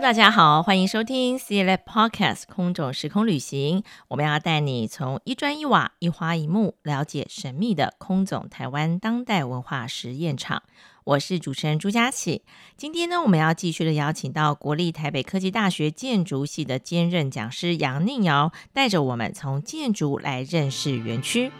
大家好，欢迎收听 C-LAB Podcast 空总时空旅行。我们要带你从一砖一瓦、一花一木，了解神秘的空总台湾当代文化实验场。我是主持人朱佳琪。今天呢，我们要继续的邀请到国立台北科技大学建筑系的兼任讲师杨宁尧，带着我们从建筑来认识园区。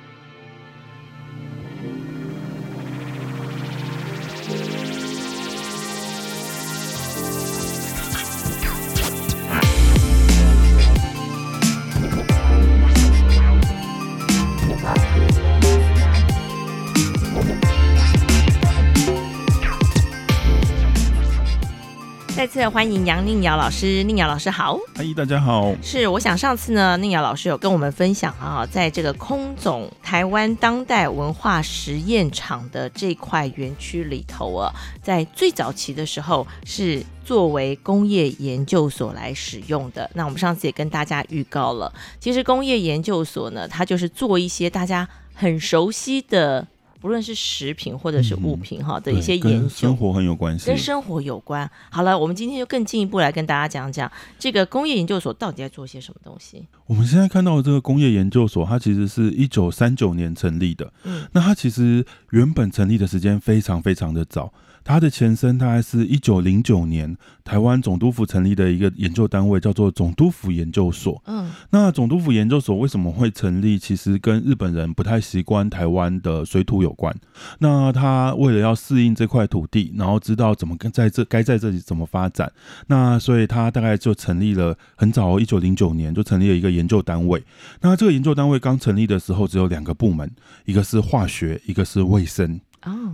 次欢迎杨宁瑶老师，宁瑶老师好，嗨，大家好。是，我想上次呢，宁瑶老师有跟我们分享啊，在这个空总台湾当代文化实验场的这块园区里头啊，在最早期的时候是作为工业研究所来使用的。那我们上次也跟大家预告了，其实工业研究所呢，它就是做一些大家很熟悉的。不论是食品或者是物品哈的一些研究，跟生活很有关系，跟生活有关。好了，我们今天就更进一步来跟大家讲讲这个工业研究所到底在做些什么东西。我们现在看到的这个工业研究所，它其实是一九三九年成立的。嗯，那它其实原本成立的时间非常非常的早。它的前身大概是一九零九年台湾总督府成立的一个研究单位，叫做总督府研究所。嗯，那总督府研究所为什么会成立？其实跟日本人不太习惯台湾的水土有关。那他为了要适应这块土地，然后知道怎么跟在这该在这里怎么发展，那所以他大概就成立了很早，一九零九年就成立了一个研究单位。那这个研究单位刚成立的时候只有两个部门，一个是化学，一个是卫生。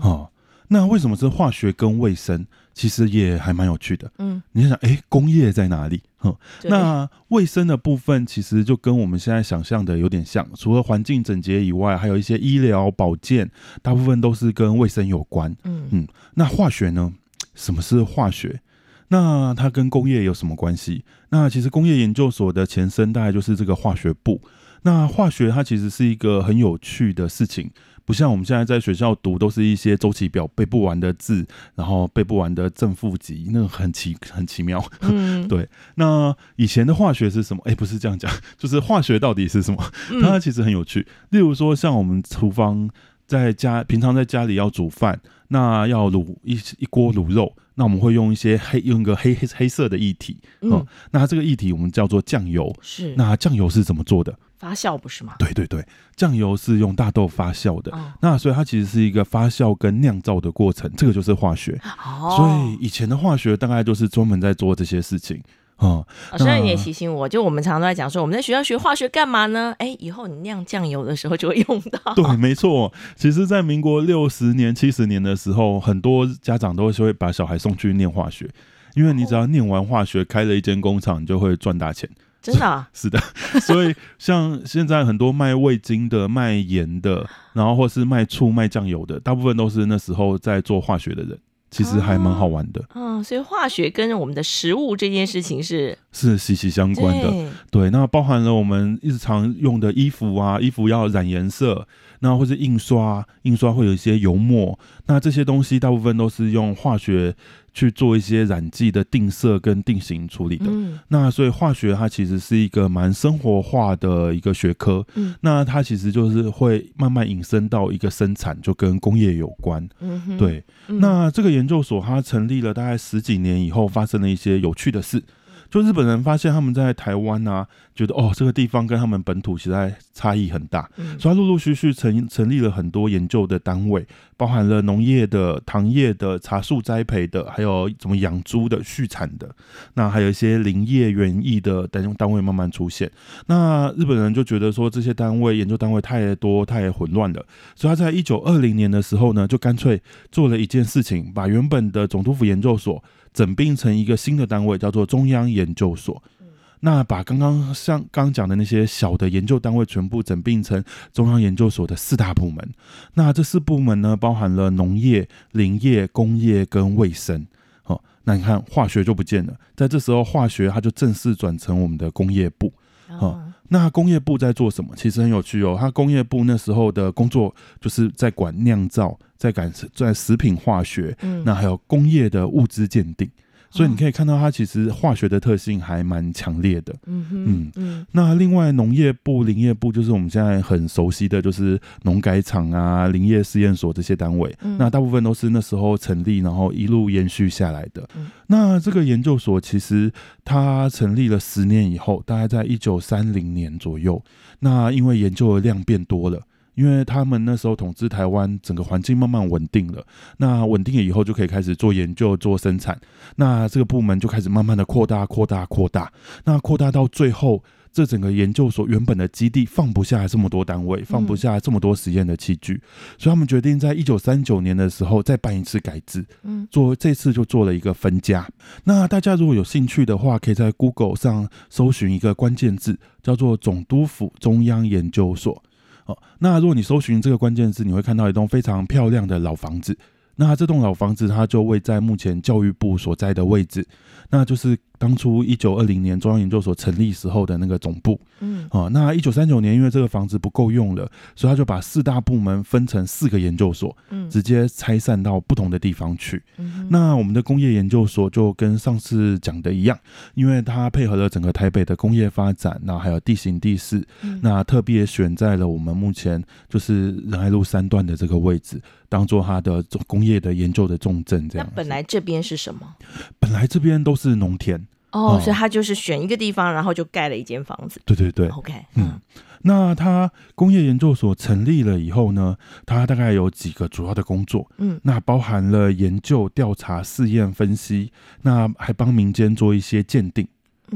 哦。那为什么是化学跟卫生？其实也还蛮有趣的。嗯，你想想，哎，工业在哪里？哼，那卫生的部分其实就跟我们现在想象的有点像，除了环境整洁以外，还有一些医疗保健，大部分都是跟卫生有关。嗯嗯，那化学呢？什么是化学？那它跟工业有什么关系？那其实工业研究所的前身大概就是这个化学部。那化学它其实是一个很有趣的事情。不像我们现在在学校读，都是一些周期表背不完的字，然后背不完的正负极，那个很奇 很奇妙。嗯，对。那以前的化学是什么？哎，不是这样讲，就是化学到底是什么？它其实很有趣。例如说，像我们厨房在家平常在家里要煮饭，那要卤一一锅卤肉，那我们会用一些黑用一个黑黑黑色的液体，嗯，那它这个液体我们叫做酱油。是。那酱油是怎么做的？发酵不是吗？对对对，酱油是用大豆发酵的，哦、那所以它其实是一个发酵跟酿造的过程，这个就是化学。哦，所以以前的化学大概就是专门在做这些事情啊。老师你也提醒我，就我们常常都在讲说，我们在学校学化学干嘛呢？哎，以后你酿酱油的时候就会用到。对，没错。其实，在民国六十年、七十年的时候，很多家长都会把小孩送去念化学，因为你只要念完化学，开了一间工厂，你就会赚大钱。真的啊？是的，所以像现在很多卖味精的、卖盐的，然后或是卖醋、卖酱油的，大部分都是那时候在做化学的人，其实还蛮好玩的。嗯、哦哦，所以化学跟我们的食物这件事情是是息息相关的。对，对，那包含了我们日常用的衣服啊，衣服要染颜色，那或是印刷，印刷会有一些油墨，那这些东西大部分都是用化学。去做一些染剂的定色跟定型处理的，嗯、那所以化学它其实是一个蛮生活化的一个学科，嗯、那它其实就是会慢慢引申到一个生产，就跟工业有关，嗯、对。嗯、那这个研究所它成立了大概十几年以后，发生了一些有趣的事。就日本人发现他们在台湾啊，觉得哦这个地方跟他们本土实在差异很大，嗯、所以他陆陆续续成成立了很多研究的单位，包含了农业的、糖业的、茶树栽培的，还有怎么养猪的、畜产的，那还有一些林业园艺的等单位慢慢出现。那日本人就觉得说这些单位研究单位太多太混乱了，所以他在一九二零年的时候呢，就干脆做了一件事情，把原本的总督府研究所。整并成一个新的单位，叫做中央研究所。那把刚刚像刚刚讲的那些小的研究单位全部整并成中央研究所的四大部门。那这四部门呢，包含了农业、林业、工业跟卫生。哦，那你看化学就不见了，在这时候化学它就正式转成我们的工业部。哦，那工业部在做什么？其实很有趣哦。它工业部那时候的工作就是在管酿造，在管在食品化学，嗯，那还有工业的物资鉴定。所以你可以看到，它其实化学的特性还蛮强烈的。嗯嗯嗯。那另外农业部、林业部就是我们现在很熟悉的就是农改场啊、林业试验所这些单位。嗯。那大部分都是那时候成立，然后一路延续下来的。嗯。那这个研究所其实它成立了十年以后，大概在一九三零年左右。那因为研究的量变多了。因为他们那时候统治台湾，整个环境慢慢稳定了。那稳定了以后，就可以开始做研究、做生产。那这个部门就开始慢慢的扩大、扩大、扩大。那扩大到最后，这整个研究所原本的基地放不下这么多单位，放不下这么多实验的器具，嗯、所以他们决定在一九三九年的时候再办一次改制。嗯，做这次就做了一个分家。那大家如果有兴趣的话，可以在 Google 上搜寻一个关键字，叫做“总督府中央研究所”。哦那如果你搜寻这个关键字，你会看到一栋非常漂亮的老房子。那这栋老房子，它就位在目前教育部所在的位置，那就是当初一九二零年中央研究所成立时候的那个总部。嗯，啊，那一九三九年，因为这个房子不够用了，所以他就把四大部门分成四个研究所，嗯，直接拆散到不同的地方去。嗯，那我们的工业研究所就跟上次讲的一样，因为它配合了整个台北的工业发展，那还有地形地势，那特别选在了我们目前就是仁爱路三段的这个位置。当做它的工业的研究的重镇，这样。那本来这边是什么？本来这边都是农田哦，哦，所以他就是选一个地方，然后就盖了一间房子。对对对，OK，嗯，嗯，那他工业研究所成立了以后呢，他大概有几个主要的工作，嗯，那包含了研究、调查、试验、分析，那还帮民间做一些鉴定。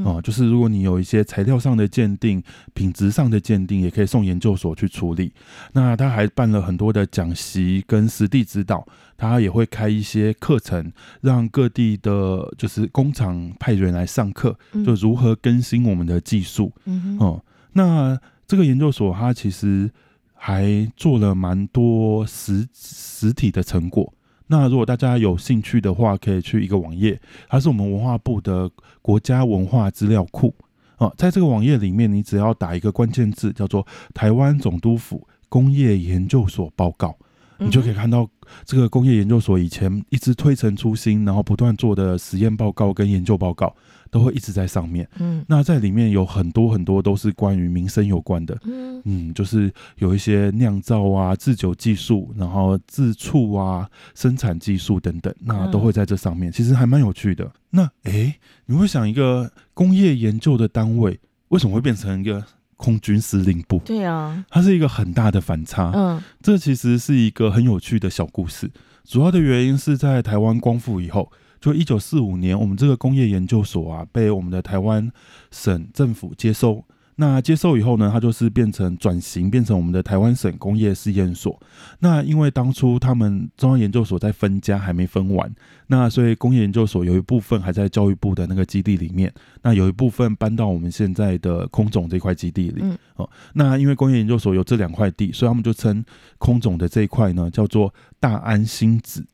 哦，就是如果你有一些材料上的鉴定、品质上的鉴定，也可以送研究所去处理。那他还办了很多的讲习跟实地指导，他也会开一些课程，让各地的就是工厂派人来上课，就如何更新我们的技术。嗯，哦，那这个研究所他其实还做了蛮多实实体的成果。那如果大家有兴趣的话，可以去一个网页，它是我们文化部的国家文化资料库啊。在这个网页里面，你只要打一个关键字，叫做“台湾总督府工业研究所报告”，你就可以看到这个工业研究所以前一直推陈出新，然后不断做的实验报告跟研究报告。都会一直在上面，嗯，那在里面有很多很多都是关于民生有关的，嗯。嗯，就是有一些酿造啊、制酒技术，然后制醋啊、生产技术等等，那都会在这上面，其实还蛮有趣的。那诶，你会想一个工业研究的单位为什么会变成一个空军司令部？对啊，它是一个很大的反差，嗯，这其实是一个很有趣的小故事。主要的原因是在台湾光复以后。就一九四五年，我们这个工业研究所啊，被我们的台湾省政府接收。那接受以后呢，它就是变成转型，变成我们的台湾省工业试验所。那因为当初他们中央研究所在分家还没分完，那所以工业研究所有一部分还在教育部的那个基地里面，那有一部分搬到我们现在的空总这块基地里。嗯、哦，那因为工业研究所有这两块地，所以他们就称空总的这一块呢叫做大安新址。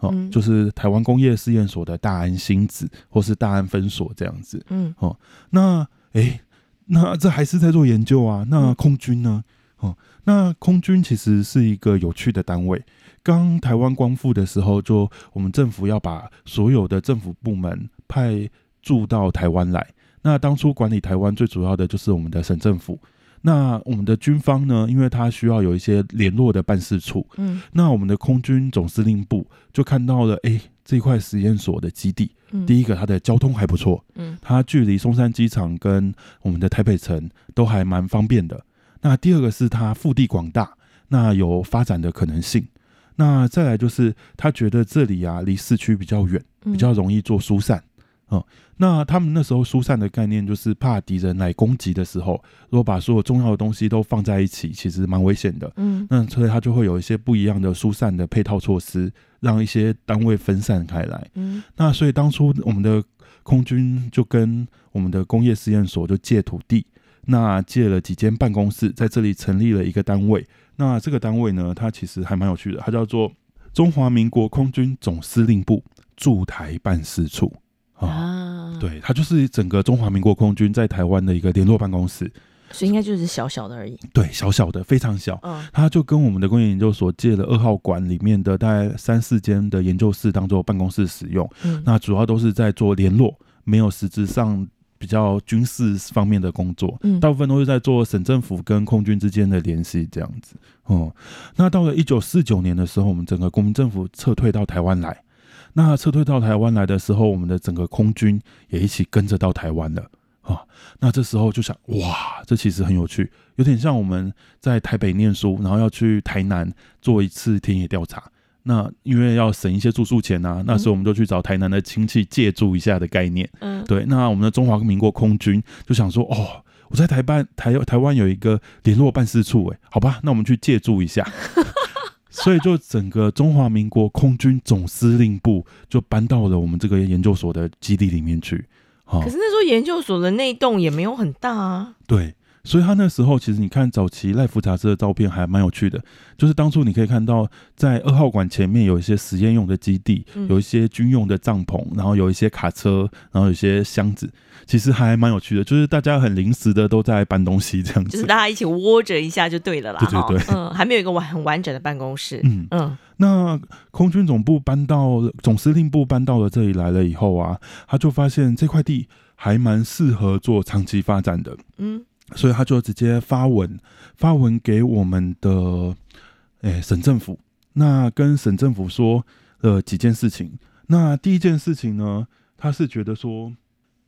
哦，就是台湾工业试验所的大安新址，或是大安分所这样子。嗯，哦，那哎、欸，那这还是在做研究啊？那空军呢？哦，那空军其实是一个有趣的单位。刚台湾光复的时候，就我们政府要把所有的政府部门派驻到台湾来。那当初管理台湾最主要的就是我们的省政府。那我们的军方呢，因为它需要有一些联络的办事处，嗯，那我们的空军总司令部就看到了，哎，这块实验所的基地，嗯，第一个它的交通还不错，嗯，它距离松山机场跟我们的台北城都还蛮方便的。那第二个是它腹地广大，那有发展的可能性。那再来就是他觉得这里啊离市区比较远，比较容易做疏散。哦、嗯，那他们那时候疏散的概念就是怕敌人来攻击的时候，如果把所有重要的东西都放在一起，其实蛮危险的。嗯，那所以他就会有一些不一样的疏散的配套措施，让一些单位分散开来。嗯，那所以当初我们的空军就跟我们的工业试验所就借土地，那借了几间办公室，在这里成立了一个单位。那这个单位呢，它其实还蛮有趣的，它叫做中华民国空军总司令部驻台办事处。啊，对，它就是整个中华民国空军在台湾的一个联络办公室，所以应该就是小小的而已。对，小小的，非常小。嗯，它就跟我们的工业研究所借了二号馆里面的大概三四间的研究室当做办公室使用。嗯，那主要都是在做联络，没有实质上比较军事方面的工作。嗯，大部分都是在做省政府跟空军之间的联系这样子。哦、嗯，那到了一九四九年的时候，我们整个国民政府撤退到台湾来。那撤退到台湾来的时候，我们的整个空军也一起跟着到台湾了啊。那这时候就想，哇，这其实很有趣，有点像我们在台北念书，然后要去台南做一次田野调查。那因为要省一些住宿钱啊，那时候我们就去找台南的亲戚借住一下的概念。嗯，对。那我们的中华民国空军就想说，哦，我在台办台台湾有一个联络办事处，哎，好吧，那我们去借住一下。所以，就整个中华民国空军总司令部 就搬到了我们这个研究所的基地里面去。可是那时候研究所的那栋也没有很大啊。对。所以他那时候其实你看早期 Life 杂志的照片还蛮有趣的，就是当初你可以看到在二号馆前面有一些实验用的基地，有一些军用的帐篷，然后有一些卡车，然后有一些箱子，其实还蛮有趣的，就是大家很临时的都在搬东西这样子，就是大家一起窝着一下就对了啦。对对对，嗯，还没有一个完很完整的办公室。嗯嗯，那空军总部搬到总司令部搬到了这里来了以后啊，他就发现这块地还蛮适合做长期发展的。嗯。所以他就直接发文，发文给我们的诶、省政府，那跟省政府说了几件事情。那第一件事情呢，他是觉得说，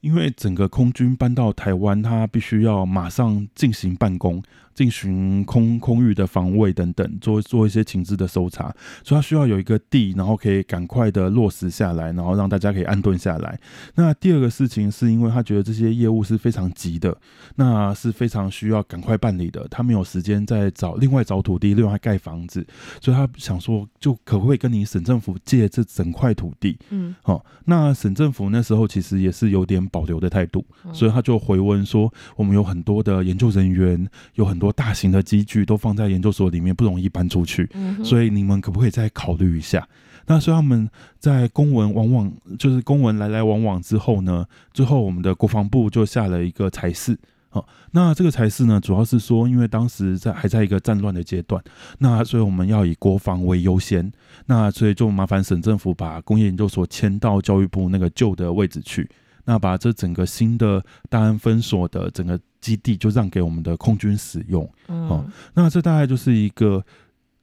因为整个空军搬到台湾，他必须要马上进行办公。进行空空域的防卫等等，做做一些情资的搜查，所以他需要有一个地，然后可以赶快的落实下来，然后让大家可以安顿下来。那第二个事情是因为他觉得这些业务是非常急的，那是非常需要赶快办理的，他没有时间再找另外找土地，另外盖房子，所以他想说，就可不可以跟你省政府借这整块土地？嗯，好，那省政府那时候其实也是有点保留的态度，所以他就回问说，我们有很多的研究人员，有很多。大型的机具都放在研究所里面，不容易搬出去，嗯、所以你们可不可以再考虑一下？那所以他们在公文往往就是公文来来往往之后呢，最后我们的国防部就下了一个裁示。好，那这个裁示呢，主要是说，因为当时在还在一个战乱的阶段，那所以我们要以国防为优先，那所以就麻烦省政府把工业研究所迁到教育部那个旧的位置去。那把这整个新的大安分所的整个基地就让给我们的空军使用，嗯，哦，那这大概就是一个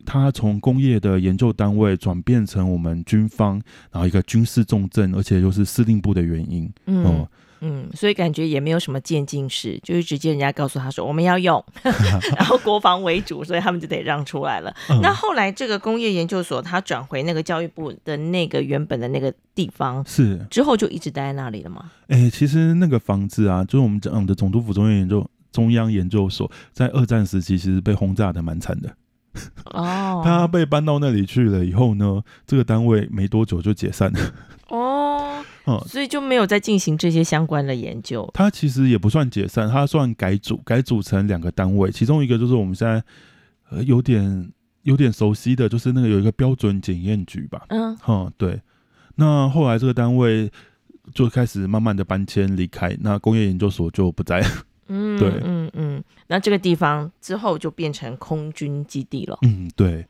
它从工业的研究单位转变成我们军方，然后一个军事重镇，而且又是司令部的原因，嗯。哦嗯，所以感觉也没有什么渐进式，就是直接人家告诉他说我们要用，然后国防为主，所以他们就得让出来了。嗯、那后来这个工业研究所，他转回那个教育部的那个原本的那个地方，是之后就一直待在那里了吗？哎、欸，其实那个房子啊，就是我们讲的总督府中央研究中央研究所，在二战时期其实被轰炸的蛮惨的。哦，他被搬到那里去了以后呢，这个单位没多久就解散了。哦。嗯，所以就没有再进行这些相关的研究。它其实也不算解散，它算改组，改组成两个单位，其中一个就是我们现在呃有点有点熟悉的就是那个有一个标准检验局吧。嗯，哈，对。那后来这个单位就开始慢慢的搬迁离开，那工业研究所就不在了。嗯，对，嗯嗯。那这个地方之后就变成空军基地了。嗯，对。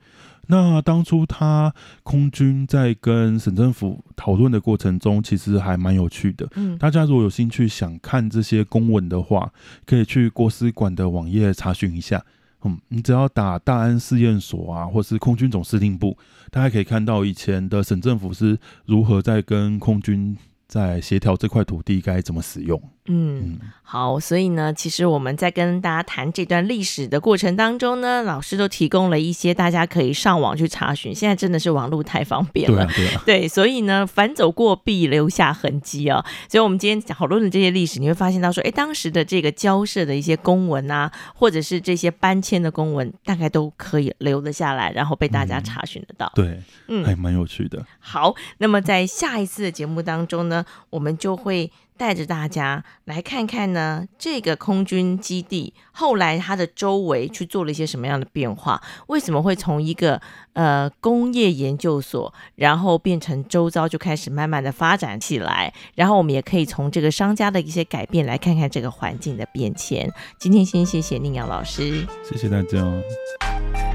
那当初他空军在跟省政府讨论的过程中，其实还蛮有趣的。嗯，大家如果有兴趣想看这些公文的话，可以去国史馆的网页查询一下。嗯，你只要打大安试验所啊，或是空军总司令部，大家可以看到以前的省政府是如何在跟空军在协调这块土地该怎么使用。嗯，好，所以呢，其实我们在跟大家谈这段历史的过程当中呢，老师都提供了一些大家可以上网去查询。现在真的是网络太方便了，对啊，对啊，对，所以呢，反走过必留下痕迹哦。所以，我们今天讨论的这些历史，你会发现到说，哎，当时的这个交涉的一些公文啊，或者是这些搬迁的公文，大概都可以留得下来，然后被大家查询得到。嗯、对，嗯，还蛮有趣的。好，那么在下一次的节目当中呢，我们就会。带着大家来看看呢，这个空军基地后来它的周围去做了一些什么样的变化？为什么会从一个呃工业研究所，然后变成周遭就开始慢慢的发展起来？然后我们也可以从这个商家的一些改变来看看这个环境的变迁。今天先谢谢宁阳老师，谢谢大家。